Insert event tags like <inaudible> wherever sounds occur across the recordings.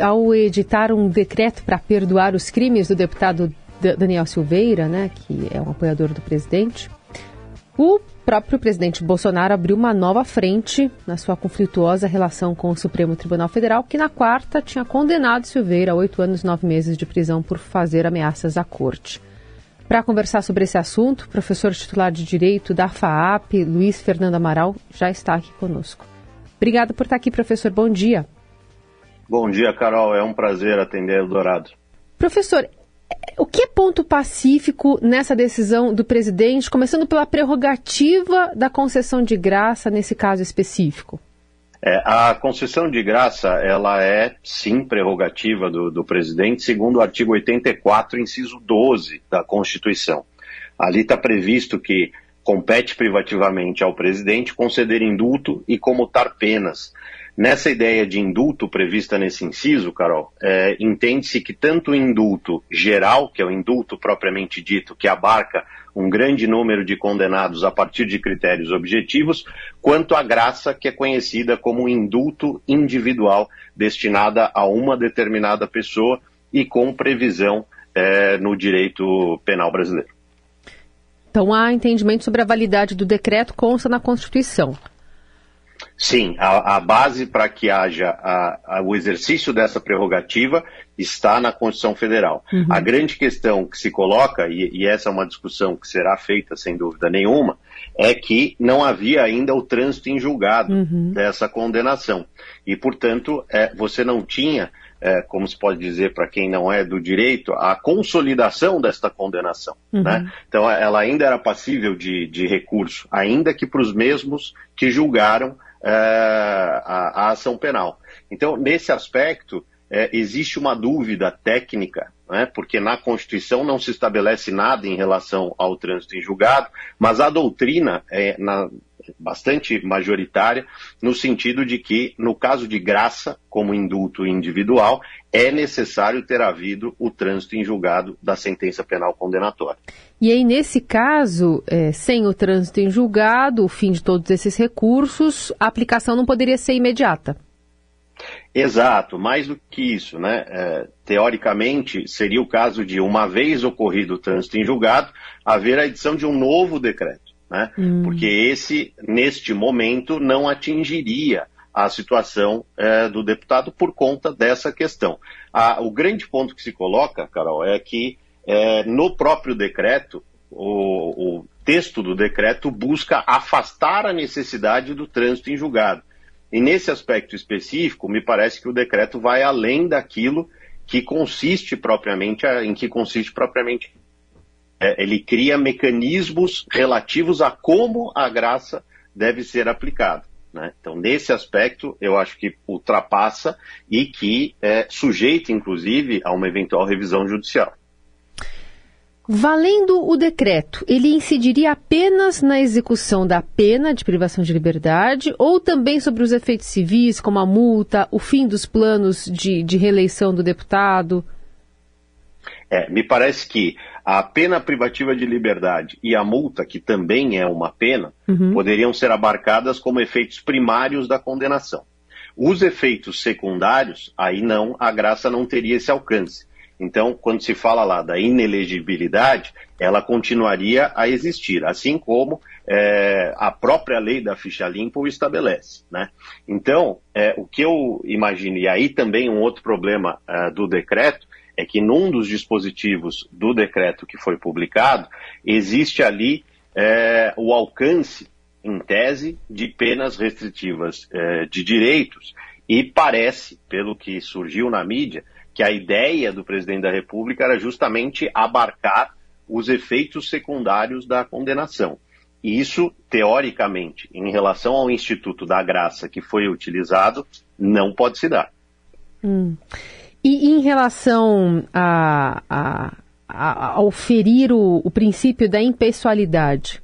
Ao editar um decreto para perdoar os crimes do deputado Daniel Silveira, né, que é um apoiador do presidente, o próprio presidente Bolsonaro abriu uma nova frente na sua conflituosa relação com o Supremo Tribunal Federal, que na quarta tinha condenado Silveira a oito anos e nove meses de prisão por fazer ameaças à corte. Para conversar sobre esse assunto, o professor titular de Direito da FAAP, Luiz Fernando Amaral, já está aqui conosco. Obrigada por estar aqui, professor. Bom dia. Bom dia, Carol. É um prazer atender o Dourado. Professor, o que é ponto pacífico nessa decisão do presidente, começando pela prerrogativa da concessão de graça nesse caso específico? É, a concessão de graça, ela é sim prerrogativa do, do presidente, segundo o artigo 84, inciso 12 da Constituição. Ali está previsto que compete privativamente ao presidente conceder indulto e comutar penas Nessa ideia de indulto prevista nesse inciso, Carol, é, entende-se que tanto o indulto geral, que é o indulto propriamente dito, que abarca um grande número de condenados a partir de critérios objetivos, quanto a graça, que é conhecida como indulto individual, destinada a uma determinada pessoa e com previsão é, no direito penal brasileiro. Então há entendimento sobre a validade do decreto consta na Constituição. Sim, a, a base para que haja a, a, o exercício dessa prerrogativa está na Constituição Federal. Uhum. A grande questão que se coloca, e, e, essa é uma discussão que será feita sem dúvida nenhuma, é que não havia ainda o trânsito em julgado uhum. dessa condenação. E, portanto, é, você não tinha, é, como se pode dizer para quem não é do direito, a consolidação desta condenação. Uhum. Né? Então, ela ainda era passível de, de recurso, ainda que para os mesmos que julgaram a, a, ação penal. Então, nesse aspecto, é, existe uma dúvida técnica, né, porque na Constituição não se estabelece nada em relação ao trânsito em julgado, mas a doutrina é na, bastante majoritária, no sentido de que, no caso de graça, como indulto individual, é necessário ter havido o trânsito em julgado da sentença penal condenatória. E aí, nesse caso, é, sem o trânsito em julgado, o fim de todos esses recursos, a aplicação não poderia ser imediata. Exato, mais do que isso, né? É, teoricamente, seria o caso de, uma vez ocorrido o trânsito em julgado, haver a edição de um novo decreto, né? Hum. Porque esse, neste momento, não atingiria a situação é, do deputado por conta dessa questão. o grande ponto que se coloca, Carol, é que é, no próprio decreto, o, o texto do decreto busca afastar a necessidade do trânsito em julgado. E nesse aspecto específico, me parece que o decreto vai além daquilo que consiste propriamente, em que consiste propriamente. É, ele cria mecanismos relativos a como a graça deve ser aplicada. Né? Então, nesse aspecto, eu acho que ultrapassa e que é sujeita, inclusive, a uma eventual revisão judicial. Valendo o decreto, ele incidiria apenas na execução da pena de privação de liberdade ou também sobre os efeitos civis, como a multa, o fim dos planos de, de reeleição do deputado? É, me parece que a pena privativa de liberdade e a multa, que também é uma pena, uhum. poderiam ser abarcadas como efeitos primários da condenação. Os efeitos secundários, aí não, a graça não teria esse alcance. Então, quando se fala lá da inelegibilidade, ela continuaria a existir, assim como é, a própria lei da ficha limpa o estabelece. Né? Então, é, o que eu imagino, e aí também um outro problema é, do decreto, é que num dos dispositivos do decreto que foi publicado, existe ali é, o alcance, em tese, de penas restritivas é, de direitos, e parece, pelo que surgiu na mídia, que a ideia do presidente da República era justamente abarcar os efeitos secundários da condenação. E isso, teoricamente, em relação ao Instituto da Graça que foi utilizado, não pode se dar. Hum. E em relação a, a, a, ao ferir o, o princípio da impessoalidade?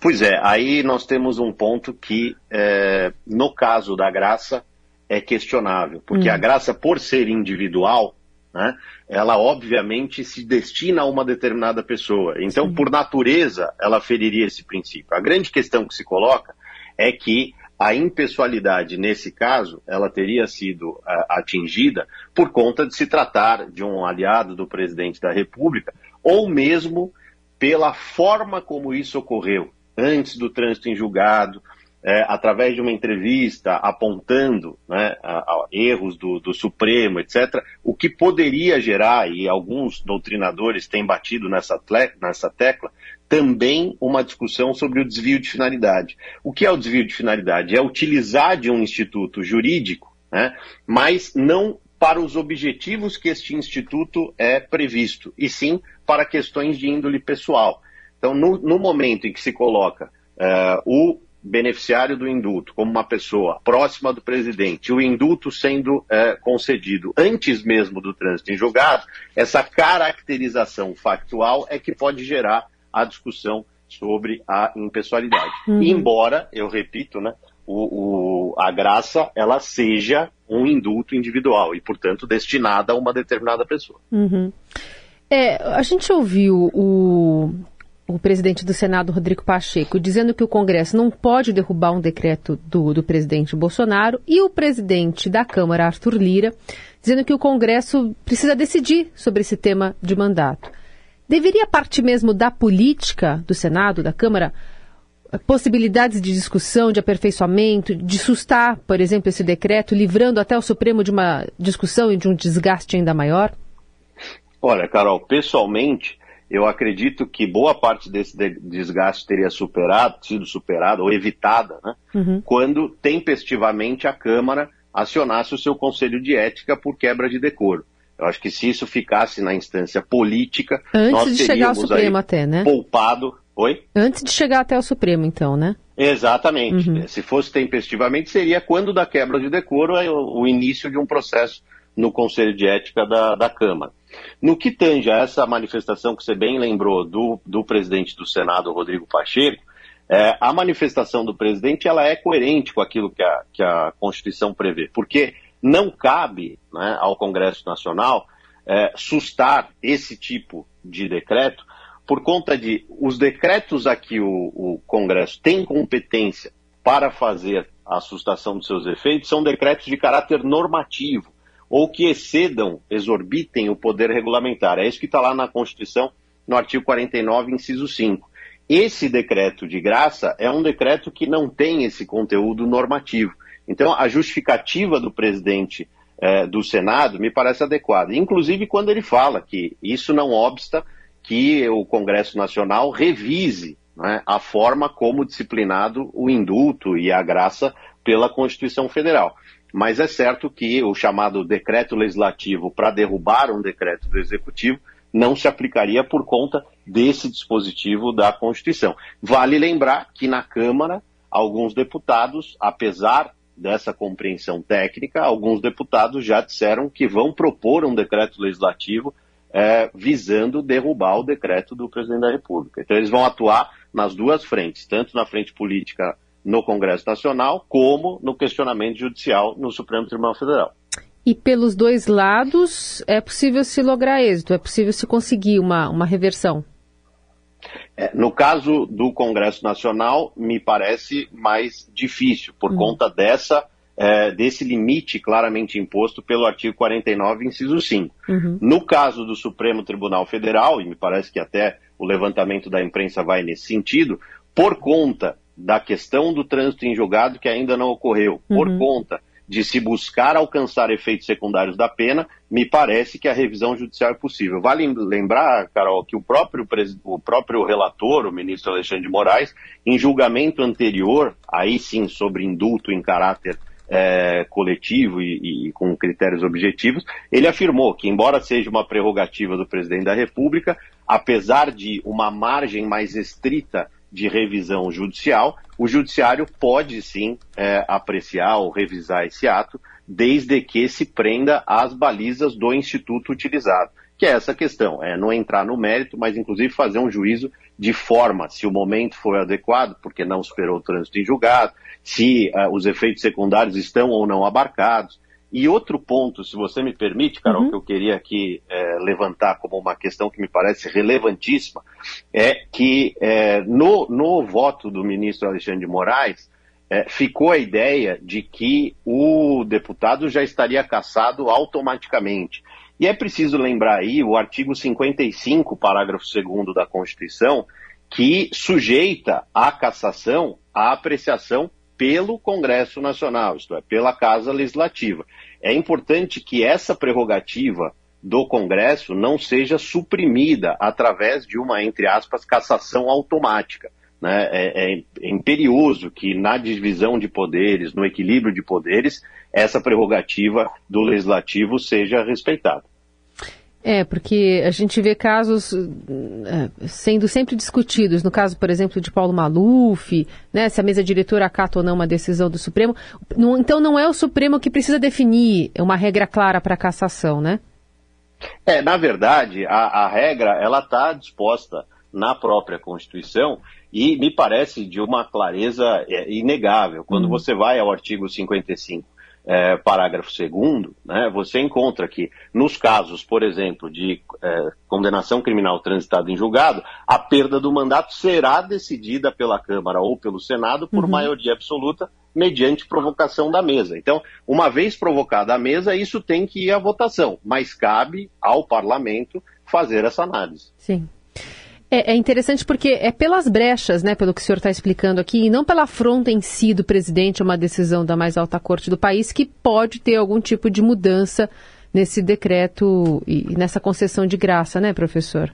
Pois é, aí nós temos um ponto que, é, no caso da graça, é questionável, porque hum. a graça, por ser individual, né, ela obviamente se destina a uma determinada pessoa. Então, Sim. por natureza, ela feriria esse princípio. A grande questão que se coloca é que a impessoalidade, nesse caso, ela teria sido uh, atingida por conta de se tratar de um aliado do presidente da República, ou mesmo pela forma como isso ocorreu, antes do trânsito em julgado, é, através de uma entrevista apontando né, a, a erros do, do, Supremo, etc., o que poderia gerar, e alguns doutrinadores têm batido nessa, nessa tecla, também uma discussão sobre o desvio de finalidade. O que é o desvio de finalidade? É utilizar de um instituto jurídico, né, mas não para os objetivos que este instituto é previsto, e sim para questões de índole pessoal. Então, no, no momento em que se coloca uh, o beneficiário do indulto como uma pessoa próxima do presidente, o indulto sendo é, concedido antes mesmo do trânsito em julgado, essa caracterização factual é que pode gerar a discussão sobre a impessoalidade. Uhum. Embora, eu repito, né, o, o, a graça ela seja um indulto individual e, portanto, destinada a uma determinada pessoa. Uhum. É, a gente ouviu o o presidente do Senado, Rodrigo Pacheco, dizendo que o Congresso não pode derrubar um decreto do, do presidente Bolsonaro, e o presidente da Câmara, Arthur Lira, dizendo que o Congresso precisa decidir sobre esse tema de mandato. Deveria partir mesmo da política do Senado, da Câmara, possibilidades de discussão, de aperfeiçoamento, de sustar, por exemplo, esse decreto, livrando até o Supremo de uma discussão e de um desgaste ainda maior? Olha, Carol, pessoalmente, eu acredito que boa parte desse desgaste teria superado, sido superada ou evitada, né, uhum. quando tempestivamente a Câmara acionasse o seu Conselho de Ética por quebra de decoro. Eu acho que se isso ficasse na instância política, antes nós de chegar ao Supremo até, né? Poupado. Oi? Antes de chegar até o Supremo, então, né? Exatamente. Uhum. Se fosse tempestivamente, seria quando da quebra de decoro é o, o início de um processo no Conselho de Ética da, da Câmara. No que tange a essa manifestação que você bem lembrou do, do presidente do Senado, Rodrigo Pacheco, é, a manifestação do presidente ela é coerente com aquilo que a, que a Constituição prevê, porque não cabe né, ao Congresso Nacional é, sustar esse tipo de decreto por conta de os decretos a que o, o Congresso tem competência para fazer a sustação dos seus efeitos são decretos de caráter normativo ou que excedam, exorbitem o poder regulamentar. É isso que está lá na Constituição, no artigo 49, inciso 5. Esse decreto de graça é um decreto que não tem esse conteúdo normativo. Então, a justificativa do presidente eh, do Senado me parece adequada. Inclusive, quando ele fala que isso não obsta que o Congresso Nacional revise né, a forma como disciplinado o indulto e a graça pela Constituição Federal. Mas é certo que o chamado decreto legislativo para derrubar um decreto do executivo não se aplicaria por conta desse dispositivo da Constituição. Vale lembrar que na Câmara, alguns deputados, apesar dessa compreensão técnica, alguns deputados já disseram que vão propor um decreto legislativo é, visando derrubar o decreto do presidente da República. Então, eles vão atuar nas duas frentes, tanto na frente política no Congresso Nacional, como no questionamento judicial no Supremo Tribunal Federal. E pelos dois lados é possível se lograr êxito, é possível se conseguir uma, uma reversão? É, no caso do Congresso Nacional, me parece mais difícil, por hum. conta dessa, é, desse limite claramente imposto pelo artigo 49, inciso 5. Uhum. No caso do Supremo Tribunal Federal, e me parece que até o levantamento da imprensa vai nesse sentido, por conta da questão do trânsito em julgado que ainda não ocorreu, uhum. por conta de se buscar alcançar efeitos secundários da pena, me parece que a revisão judicial é possível. Vale lembrar, Carol, que o próprio, o próprio relator, o ministro Alexandre de Moraes, em julgamento anterior, aí sim sobre indulto em caráter é, coletivo e, e, com critérios objetivos, ele afirmou que, embora seja uma prerrogativa do presidente da República, apesar de uma margem mais estrita de revisão judicial, o judiciário pode sim é, apreciar ou revisar esse ato, desde que se prenda às balizas do instituto utilizado. Que é essa questão, é não entrar no mérito, mas inclusive fazer um juízo de forma, se o momento foi adequado, porque não superou o trânsito em julgado, se uh, os efeitos secundários estão ou não abarcados, e outro ponto, se você me permite, Carol, uhum. que eu queria aqui é, levantar como uma questão que me parece relevantíssima, é que é, no, no voto do ministro Alexandre de Moraes, é, ficou a ideia de que o deputado já estaria cassado automaticamente. E é preciso lembrar aí o artigo 55, parágrafo 2 da Constituição, que sujeita a cassação à apreciação pelo Congresso Nacional, isto é, pela Casa Legislativa. É importante que essa prerrogativa do Congresso não seja suprimida através de uma, entre aspas, cassação automática. Né? É, é, é imperioso que na divisão de poderes, no equilíbrio de poderes, essa prerrogativa do legislativo seja respeitada. É, porque a gente vê casos é, sendo sempre discutidos, no caso, por exemplo, de Paulo Maluf, né, se a mesa diretora acata ou não uma decisão do Supremo. então não é o Supremo que precisa definir uma regra clara para a cassação, né? É, na verdade, a, a regra ela está disposta na própria Constituição e me parece de uma clareza é, inegável. Quando uhum. você vai ao artigo 55 é, parágrafo 2 né, você encontra que, nos casos, por exemplo, de é, condenação criminal transitada em julgado, a perda do mandato será decidida pela Câmara ou pelo Senado por uhum. maioria absoluta, mediante provocação da mesa. Então, uma vez provocada a mesa, isso tem que ir à votação, mas cabe ao parlamento fazer essa análise. Sim. É, é, interessante porque é pelas brechas, né, pelo que o senhor está explicando aqui, e não pela afronta em si do presidente a uma decisão da mais alta corte do país, que pode ter algum tipo de mudança nesse decreto e nessa concessão de graça, né, professor?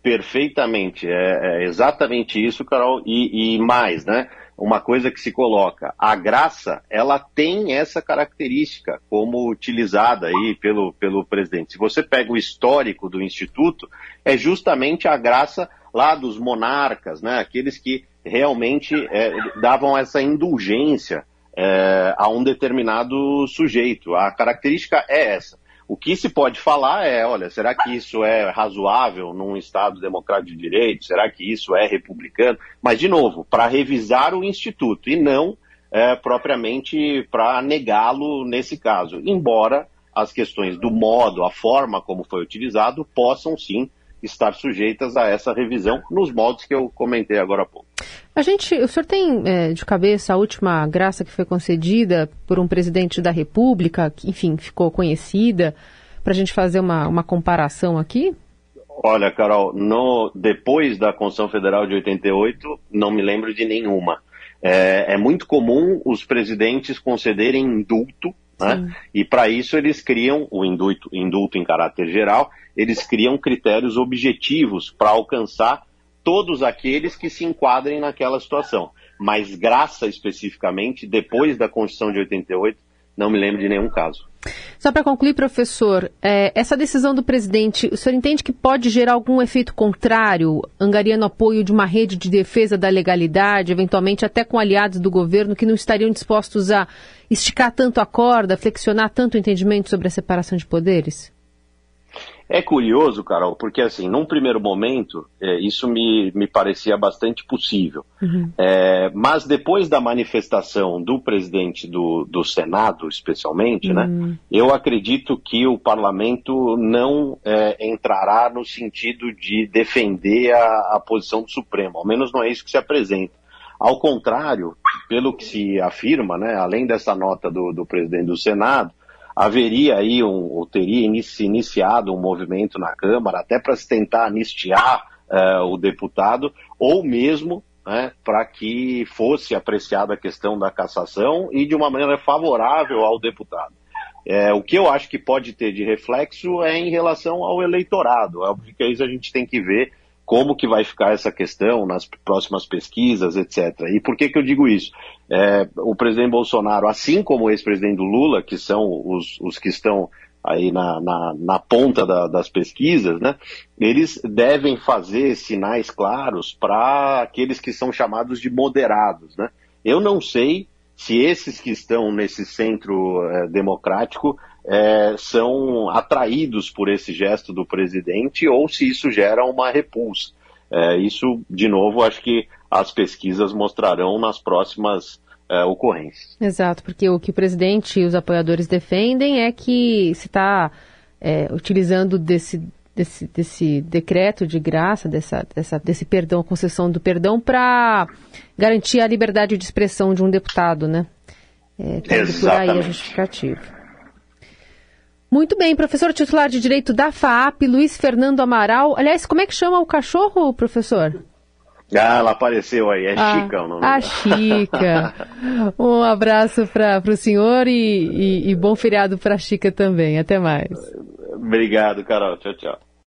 Perfeitamente, é, é exatamente isso, Carol, e, e mais, né? Uma coisa que se coloca. A graça, ela tem essa característica como utilizada aí pelo, pelo presidente. Se você pega o histórico do Instituto, é justamente a graça lá dos monarcas, né? aqueles que realmente é, davam essa indulgência é, a um determinado sujeito. A característica é essa. O que se pode falar é, olha, será que isso é razoável num Estado democrático de direito? Será que isso é republicano? Mas, de novo, para revisar o Instituto e não é, propriamente para negá-lo nesse caso. Embora as questões do modo, a forma como foi utilizado, possam sim estar sujeitas a essa revisão nos modos que eu comentei agora há pouco. A gente, o senhor tem é, de cabeça a última graça que foi concedida por um presidente da República, que, enfim, ficou conhecida, para a gente fazer uma, uma comparação aqui? Olha, Carol, no, depois da Constituição Federal de 88, não me lembro de nenhuma. É, é muito comum os presidentes concederem indulto, né? e para isso eles criam o indulto, indulto em caráter geral, eles criam critérios objetivos para alcançar todos aqueles que se enquadrem naquela situação. Mas graça especificamente, depois da Constituição de 88, não me lembro de nenhum caso. Só para concluir, professor, é, essa decisão do presidente, o senhor entende que pode gerar algum efeito contrário, angariando apoio de uma rede de defesa da legalidade, eventualmente até com aliados do governo que não estariam dispostos a esticar tanto a corda, flexionar tanto o entendimento sobre a separação de poderes? É curioso, Carol, porque assim, num primeiro momento, é, isso me, me parecia bastante possível. Uhum. É, mas depois da manifestação do presidente do, do Senado, especialmente, né, uhum. né, eu acredito que o parlamento não é, entrará no sentido de defender a, a posição do Supremo, ao menos não é isso que se apresenta. Ao contrário, pelo que se afirma, né, além dessa nota do, do presidente do Senado, haveria aí, um, ou teria inici, iniciado um movimento na Câmara até para se tentar anistiar uh, o deputado, ou mesmo né, para que fosse apreciada a questão da cassação e de uma maneira favorável ao deputado. É, o que eu acho que pode ter de reflexo é em relação ao eleitorado. É óbvio que isso a gente tem que ver como que vai ficar essa questão nas próximas pesquisas, etc. E por que, que eu digo isso? É, o presidente Bolsonaro, assim como o ex-presidente Lula, que são os, os que estão aí na, na, na ponta da, das pesquisas, né, eles devem fazer sinais claros para aqueles que são chamados de moderados. Né? Eu não sei se esses que estão nesse centro é, democrático é, são atraídos por esse gesto do presidente ou se isso gera uma repulsa. É, isso, de novo, acho que as pesquisas mostrarão nas próximas é, ocorrências. Exato, porque o que o presidente e os apoiadores defendem é que se está é, utilizando desse desse, desse decreto de graça, dessa, dessa, desse perdão, concessão do perdão, para garantir a liberdade de expressão de um deputado, né? É, por aí a justificativa. Muito bem, professor titular de Direito da FAAP, Luiz Fernando Amaral. Aliás, como é que chama o cachorro, professor? Ah, ela apareceu aí, é ah, Chica o nome A Chica. <laughs> um abraço para o senhor e, e, e bom feriado para a Chica também. Até mais. Obrigado, Carol. Tchau, tchau.